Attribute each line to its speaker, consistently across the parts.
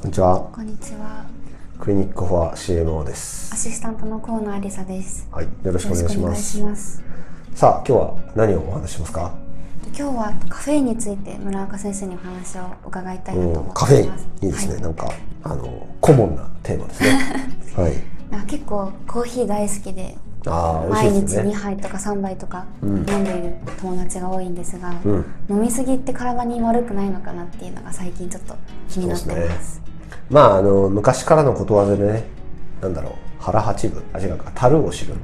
Speaker 1: こんにちは。
Speaker 2: こんにちは。
Speaker 1: クリニックフォア CMO です。
Speaker 2: アシスタントの河野ありさです。
Speaker 1: はい、よろしくお願いします。
Speaker 2: ます。
Speaker 1: さあ、今日は何をお話ししますか？
Speaker 2: 今日はカフェインについて村岡先生にお話を伺いたいなと思います。
Speaker 1: カフェインいいですね。
Speaker 2: はい
Speaker 1: なんかあの顧問なテーマですね。はい。
Speaker 2: なんか結構コーヒー大好きで。
Speaker 1: ああ、美
Speaker 2: 毎日2
Speaker 1: 味しいですね。
Speaker 2: 杯とか3杯とか
Speaker 1: ん
Speaker 2: 飲んでいる友達が多いんですが、
Speaker 1: うん
Speaker 2: 飲みすぎって体に悪くないのかなっていうのが最近ちょっと気になってます。
Speaker 1: まああの昔からのことわざでね、なんだろう、腹八分、あ違うか、樽を知る。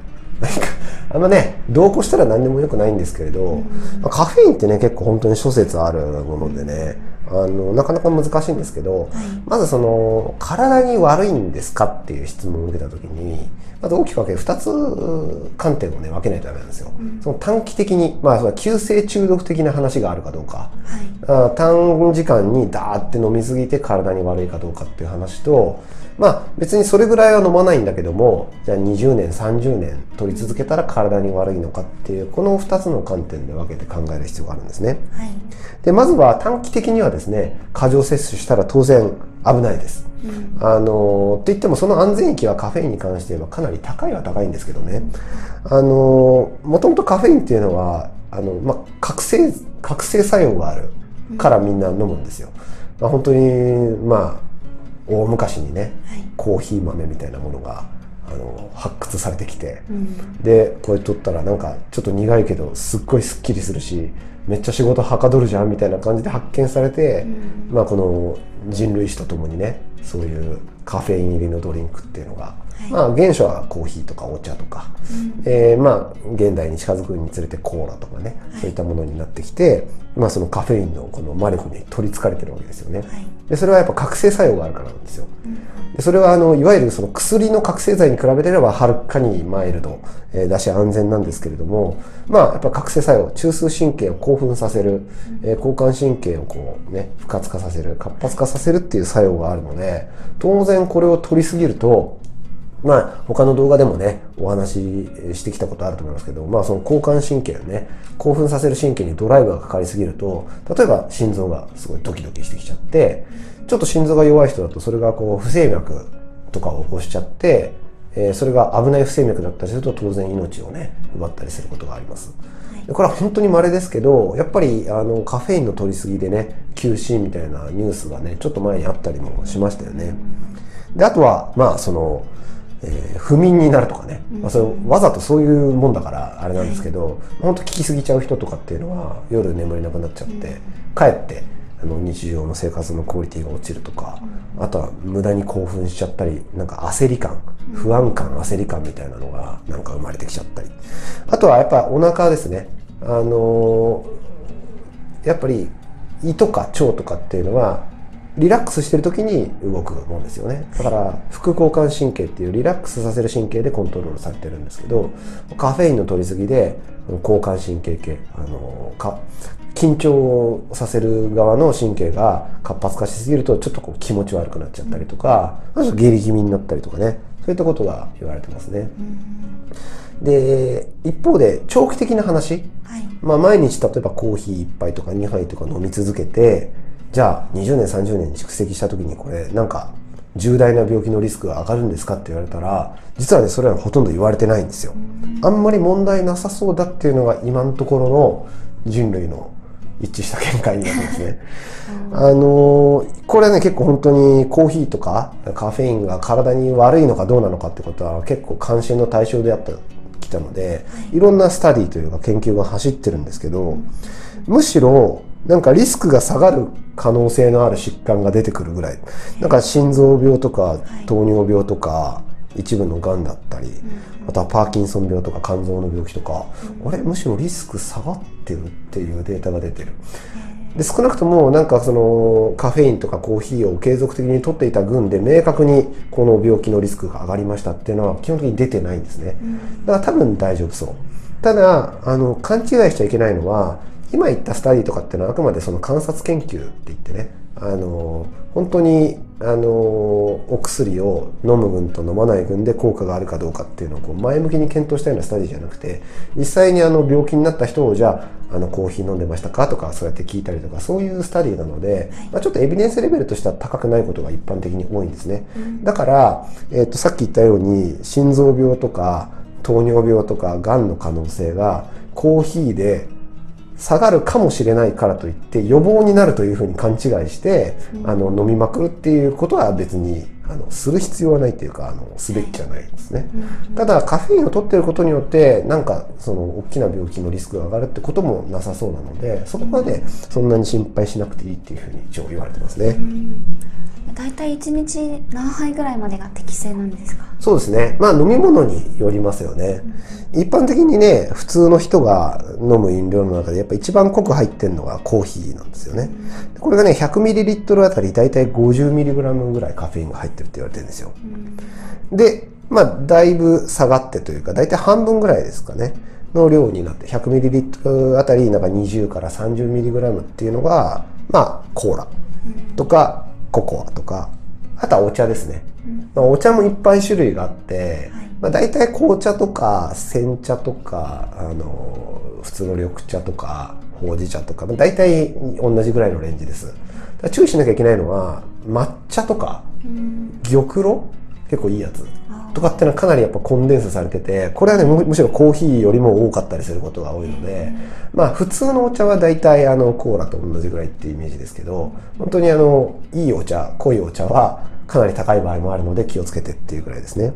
Speaker 1: なんかあんまね、同行したら何でもよくないんですけれど、まあカフェインってね結構本当に諸説あるものでね、あのなかなか難しいんですけど、まずその体に悪いんですかっていう質問を受けた時にまず大きく分けて2つ観点をね分けないとダメなんですよ。その短期的にまあそれは急性中毒的な話があるかどうか、
Speaker 2: はい。
Speaker 1: あ短時間にダーって飲みすぎて体に悪いかどうかっていう話とまあ別にそれぐらいは飲まないんだけどもじゃあ20年30年取り続けたら体に悪いのかっていうこの2つの観点で分けて考える必要があるんですね。
Speaker 2: はい。
Speaker 1: でまずは短期的にはですね過剰摂取したら当然危ないです。
Speaker 2: うん。
Speaker 1: あのって言ってもその安全域はカフェインに関して言えばかなり高いは高いんですけどねあのもともとカフェインっていうのはあの、まあ、覚醒覚醒作用があるからみんな飲むんですよ、まあ、本当にまあ大昔にね
Speaker 2: はい。
Speaker 1: コーヒー豆みたいなものがあの発掘されてきて
Speaker 2: うん。
Speaker 1: でこれ取ったらなんかちょっと苦いけどすっごいすっきりするしめっちゃ仕事はかどるじゃんみたいな感じで発見されて、
Speaker 2: うん
Speaker 1: まあ、この人類史とともにねそういうカフェイン入りのドリンクっていうのが、
Speaker 2: い
Speaker 1: まあ原初はコーヒーとかお茶とか、えーまあ現代に近づくにつれてコーラとかね、そういったものになってきて、まあ、そのカフェインのこの魔力に取りつかれてるわけですよね。
Speaker 2: はい。
Speaker 1: でそれはやっぱ覚醒作用があるからなんですよ。でそれはあのいわゆるその薬の覚醒剤に比べてればはるかにマイルド、えーだし安全なんですけれどもまあやっぱ覚醒作用中枢神経を興奮させる、えー交感神経をこうね不活化させる活発化させるっていう作用があるので当然これを取りすぎるとまあ他の動画でもねお話ししてきたことあると思いますけどまあその交感神経のね興奮させる神経にドライブがかかりすぎると例えば心臓がすごいドキドキしてきちゃってちょっと心臓が弱い人だとそれがこう不整脈とかを起こしちゃって、えーそれが危ない不整脈だったりすると当然命をね奪ったりすることがあります。でこれは本当に稀ですけどやっぱりあのカフェインの取りすぎでね急死みたいなニュースがねちょっと前にあったりもしましたよね。であとはまあその、えー不眠になるとかね、まあ、それわざとそういうもんだからあれなんですけど、本当聞きすぎちゃう人とかっていうのは夜眠れなくなっちゃって、帰ってあの日常の生活のクオリティが落ちるとか、あとは無駄に興奮しちゃったりなんか焦り感不安感焦り感みたいなのがなんか生まれてきちゃったり。あとはやっぱお腹ですね。あのーやっぱり胃とか腸とかっていうのはリラックスしてる時に動くもんですよね。だから副交感神経っていうリラックスさせる神経でコントロールされてるんですけどカフェインの取りすぎで交感神経系あのか緊張させる側の神経が活発化しすぎるとちょっとこう気持ち悪くなっちゃったりとかちょっと下痢気味になったりとかねそういったことが言われてますね。で一方で長期的な話
Speaker 2: はい。
Speaker 1: まあ、毎日例えばコーヒー1杯とか2杯とか飲み続けてじゃあ20年30年蓄積した時にこれなんか重大な病気のリスクが上がるんですかって言われたら実はねそれはほとんど言われてないんですよ。あんまり問題なさそうだっていうのが今のところの人類の一致した見解になってますね。あのーこれはね結構本当にコーヒーとかカフェインが体に悪いのかどうなのかってことは結構関心の対象であったきたので、いろんなスタディというか研究が走ってるんですけどむしろなんかリスクが下がる可能性のある疾患が出てくるぐらいなんか心臓病とか糖尿病とか一部のがんだったり、あとはパーキンソン病とか肝臓の病気とか、あれむしろリスク下がってるっていうデータが出てる。で少なくともなんかそのカフェインとかコーヒーを継続的に取っていた群で明確にこの病気のリスクが上がりましたっていうのは基本的に出てないんですね。だから多分大丈夫そう。ただあの勘違いしちゃいけないのは今言ったスタディとかっていうのはあくまでその観察研究って言ってねあの本当にあのお薬を飲む群と飲まない群で効果があるかどうかっていうのをこう前向きに検討したようなスタディじゃなくて実際にあの病気になった人をじゃああのコーヒー飲んでましたかとかそうやって聞いたりとかそういうスタディなので、まあ、ちょっとエビデンスレベルとしては高くないことが一般的に多いんですね、だから、えー、とさっき言ったように心臓病とか糖尿病とかがんの可能性がコーヒーで下がるかもしれないからといって予防になるというふうに勘違いして、あの飲みまくるっていうことは別にあのする必要はないっていうかあのすべきじゃないですね、ただカフェインを取ってることによってなんかその大きな病気のリスクが上がるってこともなさそうなのでそこまでそんなに心配しなくていいっていうふうに一応言われてますね。
Speaker 2: 大体1日何杯ぐらいまでが適正なんですか？
Speaker 1: そうですね。まあ飲み物によりますよね。うん、一般的にね、普通の人が飲む飲料の中でやっぱ一番濃く入ってるのがコーヒーなんですよね。うん、これがね、100ml あたり大体 50mg ぐらいカフェインが入ってるって言われてるんですよ。うん、で、まあだいぶ下がってというか、大体半分ぐらいですかね。の量になって 100ml あたりなんか20から 30mg っていうのが、まあコーラとかココアとか、あとはお茶ですね。まあ、お茶もいっぱい種類があって、まあ、大体紅茶とか煎茶とか、あの、普通の緑茶とか、ほうじ茶とか、まあ、大体同じぐらいのレンジです。注意しなきゃいけないのは、抹茶とか、玉露結構いいやつとかっていうのはかなりやっぱコンデンスされててこれはねむしろコーヒーよりも多かったりすることが多いのでまあ普通のお茶は大体あのコーラと同じぐらいっていうイメージですけど本当にあのいいお茶濃いお茶はかなり高い場合もあるので気をつけてっていうぐらいですね。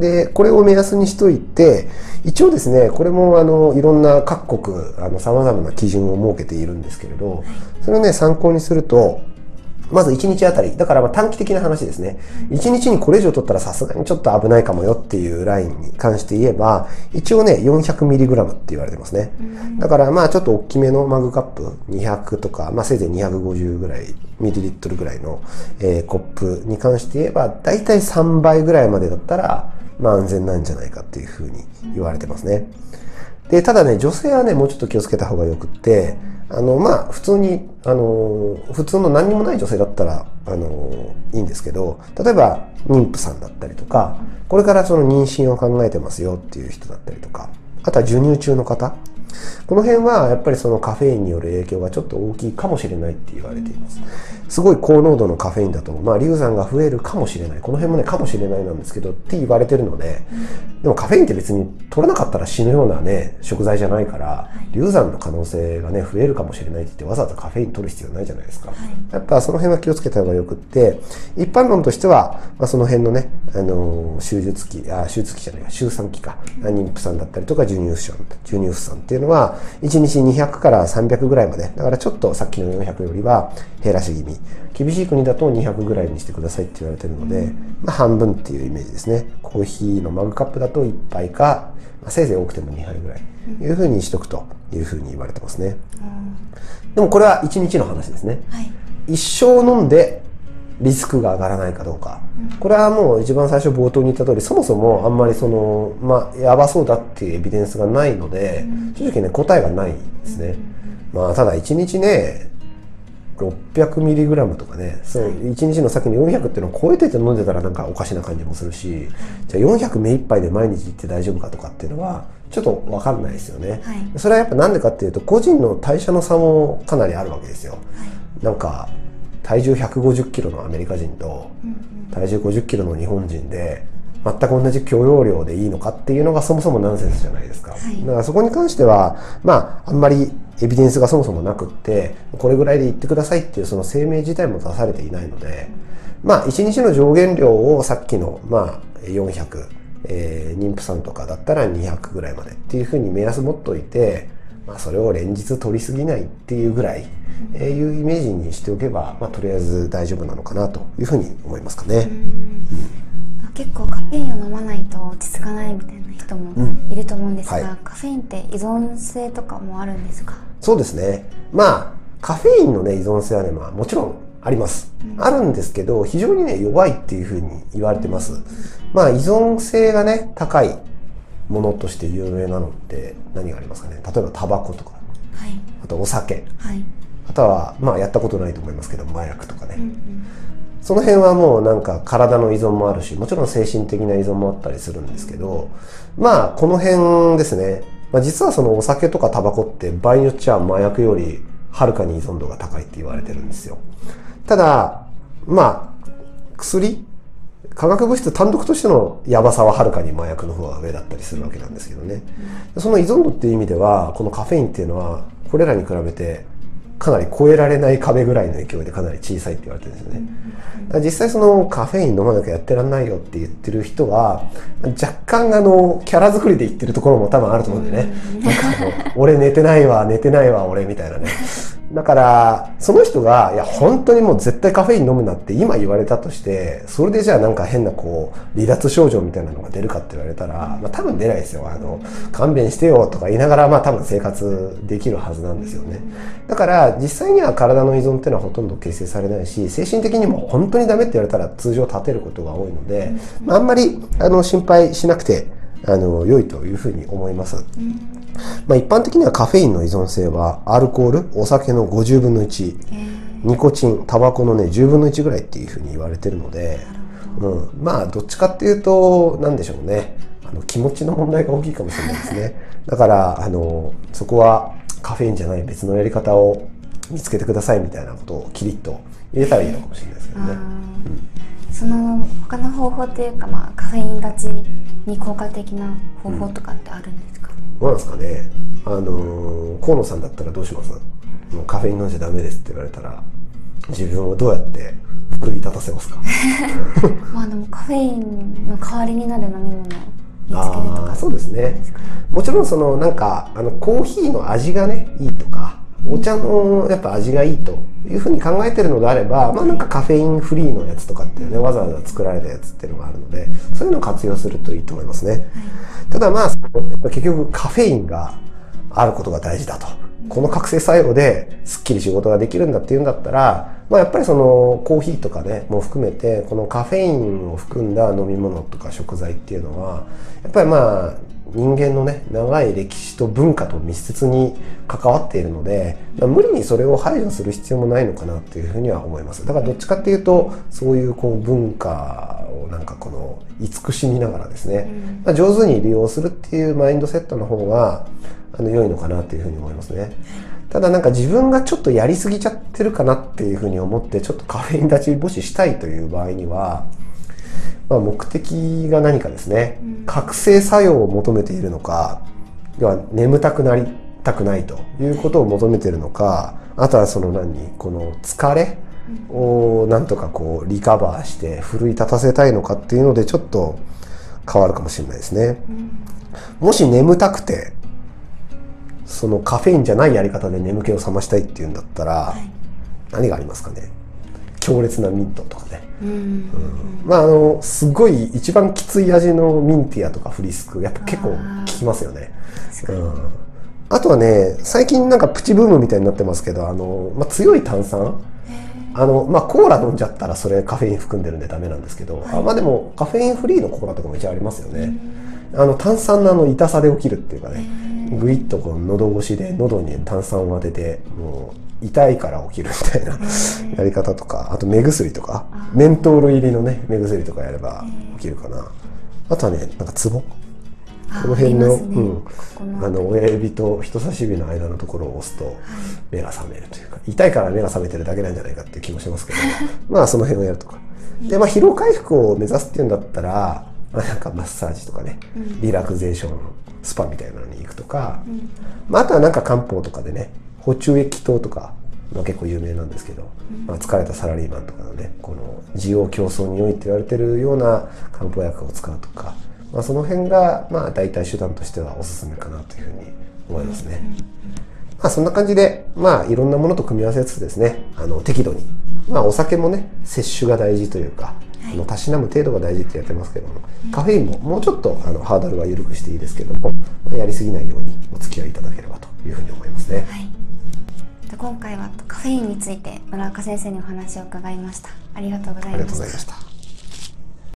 Speaker 1: で、これを目安にしといて、一応ですね、これもあの、いろんな各国、あの、様々な基準を設けているんですけれど、それをね、参考にすると、まず1日あたり。だからまあ短期的な話ですね。1日にこれ以上取ったらさすがにちょっと危ないかもよっていうラインに関して言えば、一応ね、400mg って言われてますね。だからまあちょっと大きめのマグカップ200とか、まあせいぜい250ぐらい、ミリリットルぐらいの、えー、コップに関して言えば、だいたい3倍ぐらいまでだったら、まあ安全なんじゃないかっていうふうに言われてますね。で、ただね、女性はね、もうちょっと気をつけた方がよくって、あの、まあ、普通に、あの、普通の何にもない女性だったら、あの、いいんですけど、例えば、妊婦さんだったりとか、これからその妊娠を考えてますよっていう人だったりとか、あとは授乳中の方、この辺はやっぱりそのカフェインによる影響がちょっと大きいかもしれないって言われています。すごい高濃度のカフェインだと、まあ、硫酸が増えるかもしれない。この辺もね、かもしれないなんですけど、って言われてるので、でもカフェインって別に取らなかったら死ぬようなね、食材じゃないから、硫酸の可能性がね、増えるかもしれないって言ってわざわざカフェイン取る必要ないじゃないですか。やっぱその辺は気をつけた方がよくって、一般論としては、まあ、その辺のね、あのー、手術期、あ、手術期じゃないか、周産期か、妊婦さんだったりとか授乳婦授乳婦さんっていうのは、1日200から300ぐらいまで、だからちょっとさっきの400よりは減らし気味。厳しい国だと200ぐらいにしてくださいって言われてるので、まあ、半分っていうイメージですね。コーヒーのマグカップだと1杯か、まあ、せいぜい多くても2杯ぐらい、いうふうにしとくというふうに言われてますね。でもこれは1日の話ですね。はい、一生飲んでリスクが上がらないかどうか。これはもう一番最初冒頭に言った通り、そもそもあんまりその、まあ、やばそうだっていうエビデンスがないので、正直ね、答えがないですね。まあ、ただ1日ね、600mg とかね、そう、1日の先に400っていうのを超えてて飲んでたらなんかおかしな感じもするし、じゃあ400目いっぱいで毎日行って大丈夫かとかっていうのは、ちょっとわかんないですよね、はい、それはやっぱなんでかっていうと、個人の代謝の差もかなりあるわけですよ。はい、なんか、体重150キロのアメリカ人と、体重50キロの日本人で、全く同じ許容量でいいのかっていうのがそもそもナンセンスじゃないですか。はい、だからそこに関しては、まあ、あんまりエビデンスがそもそもなくって、これぐらいで言ってくださいっていうその声明自体も出されていないので、まあ、1日の上限量をさっきの、まあ、400、えー、妊婦さんとかだったら200ぐらいまでっていうふうに目安持っといて、まあ、それを連日取りすぎないっていうぐらい、えー、いうイメージにしておけば、まあ、とりあえず大丈夫なのかなというふうに思いますかね。
Speaker 2: 結構カフェインを飲まないと落ち着かないみたいな人もいると思うんですが、うんはい、カフェインって依存性とかもあるんですか？
Speaker 1: そうですね。まあ、カフェインのね、依存性はね、まあもちろんあります。うん、あるんですけど、非常にね、弱いっていうふうに言われてます。まあ、依存性がね、高いものとして有名なのって何がありますかね？例えばタバコとか、はい、あとお酒、はい、あとは、まあやったことないと思いますけど、麻薬とかね。うんうんその辺はもうなんか体の依存もあるし、もちろん精神的な依存もあったりするんですけど、まあこの辺ですね、まあ、実はそのお酒とかタバコって場合によっちゃ麻薬よりはるかに依存度が高いって言われてるんですよ。ただ、まあ、薬化学物質単独としてのヤバさははるかに麻薬の方が上だったりするわけなんですけどね。その依存度っていう意味では、このカフェインっていうのは、これらに比べてかなり超えられない壁ぐらいの勢いでかなり小さいって言われてるんですよね。実際そのカフェイン飲まなきゃやってらんないよって言ってる人は若干あのキャラ作りで言ってるところも多分あると思うんでね。なんかあの俺寝てないわ寝てないわ俺みたいなね。だから、その人が、いや、本当にもう絶対カフェイン飲むなって今言われたとして、それでじゃあなんか変なこう、離脱症状みたいなのが出るかって言われたら、まあ多分出ないですよ。あの、勘弁してよとか言いながら、まあ多分生活できるはずなんですよね。だから、実際には体の依存っていうのはほとんど形成されないし、精神的にも本当にダメって言われたら通常立てることが多いので、まああんまり、あの、心配しなくて、あの、良いというふうに思います。まあ、一般的にはカフェインの依存性はアルコールお酒の50分の1ニコチンタバコのね10分の1ぐらいっていうふうに言われてるので、うん、まあどっちかっていうと何でしょうね。あの気持ちの問題が大きいかもしれないですね。だからあのそこはカフェインじゃない別のやり方を見つけてくださいみたいなことをキリッと入れたらいいのかもしれないですけどね。
Speaker 2: うん、その他の方法っていうか、まあ、カフェイン立ちに効果的な方法とかってあるんですか、
Speaker 1: どうなんですかね。あの河野さんだったらどうします？もうカフェイン飲んじゃダメですって言われたら自分をどうやって奮い立たせますか？
Speaker 2: まあでもカフェインの代わりになる飲み物見つけるとか
Speaker 1: そうですね。もちろんそのなんかあのコーヒーの味がねいいとかお茶のやっぱ味がいいというふうに考えてるのであれば、まあなんかカフェインフリーのやつとかっていうね、わざわざ作られたやつっていうのがあるので、そういうのを活用するといいと思いますね。ただまあ、結局カフェインがあることが大事だと。この覚醒作用ですっきり仕事ができるんだっていうんだったら、まあ、やっぱりそのコーヒーとかねも含めてこのカフェインを含んだ飲み物とか食材っていうのはやっぱりまあ人間のね長い歴史と文化と密接に関わっているので、まあ、無理にそれを排除する必要もないのかなっていうふうには思います。だからどっちかっていうとそういうこう文化をなんかこの慈しみながらですね、まあ、上手に利用するっていうマインドセットの方があの良いのかなっていうふうに思いますね。ただなんか自分がちょっとやりすぎちゃってるかなっていうふうに思ってちょっとカフェイン立ちもししたいという場合には、まあ、目的が何かですね、覚醒作用を求めているのか要は眠たくなりたくないということを求めているのかあとはその何この疲れをなんとかこうリカバーして奮い立たせたいのかっていうのでちょっと変わるかもしれないですね。もし眠たくてそのカフェインじゃないやり方で眠気を覚ましたいっていうんだったら、はい、何がありますかね？強烈なミントとかね、うん、まああのすごい一番きつい味のミンティアとかフリスクやっぱ結構効きますよね。うん。あとはね最近なんかプチブームみたいになってますけどあの、まあ、強い炭酸？あの、まあ、コーラ飲んじゃったらそれカフェイン含んでるんでダメなんですけど、はい、あまあでもカフェインフリーのコーラとかも一応ありますよね。あの炭酸のあの痛さで起きるっていうかねぐいっとこう喉越しで喉に炭酸を当ててもう痛いから起きるみたいなやり方とかあと目薬とかメントー。ル入りのね目薬とかやれば起きるかな。あとはねなんかツボこの辺の,、うん、あの親指と人差し指の間のところを押すと目が覚めるというか、痛いから目が覚めてるだけなんじゃないかっていう気もしますけど まあその辺をやるとか。でまあ疲労回復を目指すっていうんだったらまあ、なんかマッサージとかね、リラクゼーションスパみたいなのに行くとか、まあ、あとはなんか漢方とかでね補充液糖とか、まあ、結構有名なんですけど、まあ、疲れたサラリーマンとかのねこの需要競争に良いって言われてるような漢方薬を使うとか、まあ、その辺がまあ大体手段としてはおすすめかなというふうに思いますね。まあそんな感じで、まあいろんなものと組み合わせつつですね、あの適度に。まあお酒もね、摂取が大事というか、あのたしなむ程度が大事ってやってますけども、カフェインももうちょっとあのハードルは緩くしていいですけども、まあ、やりすぎないようにお付き合いいただければというふうに思いますね。はい
Speaker 2: 今回はカフェインについて村岡先生にお話を伺いました。ありがとうございました。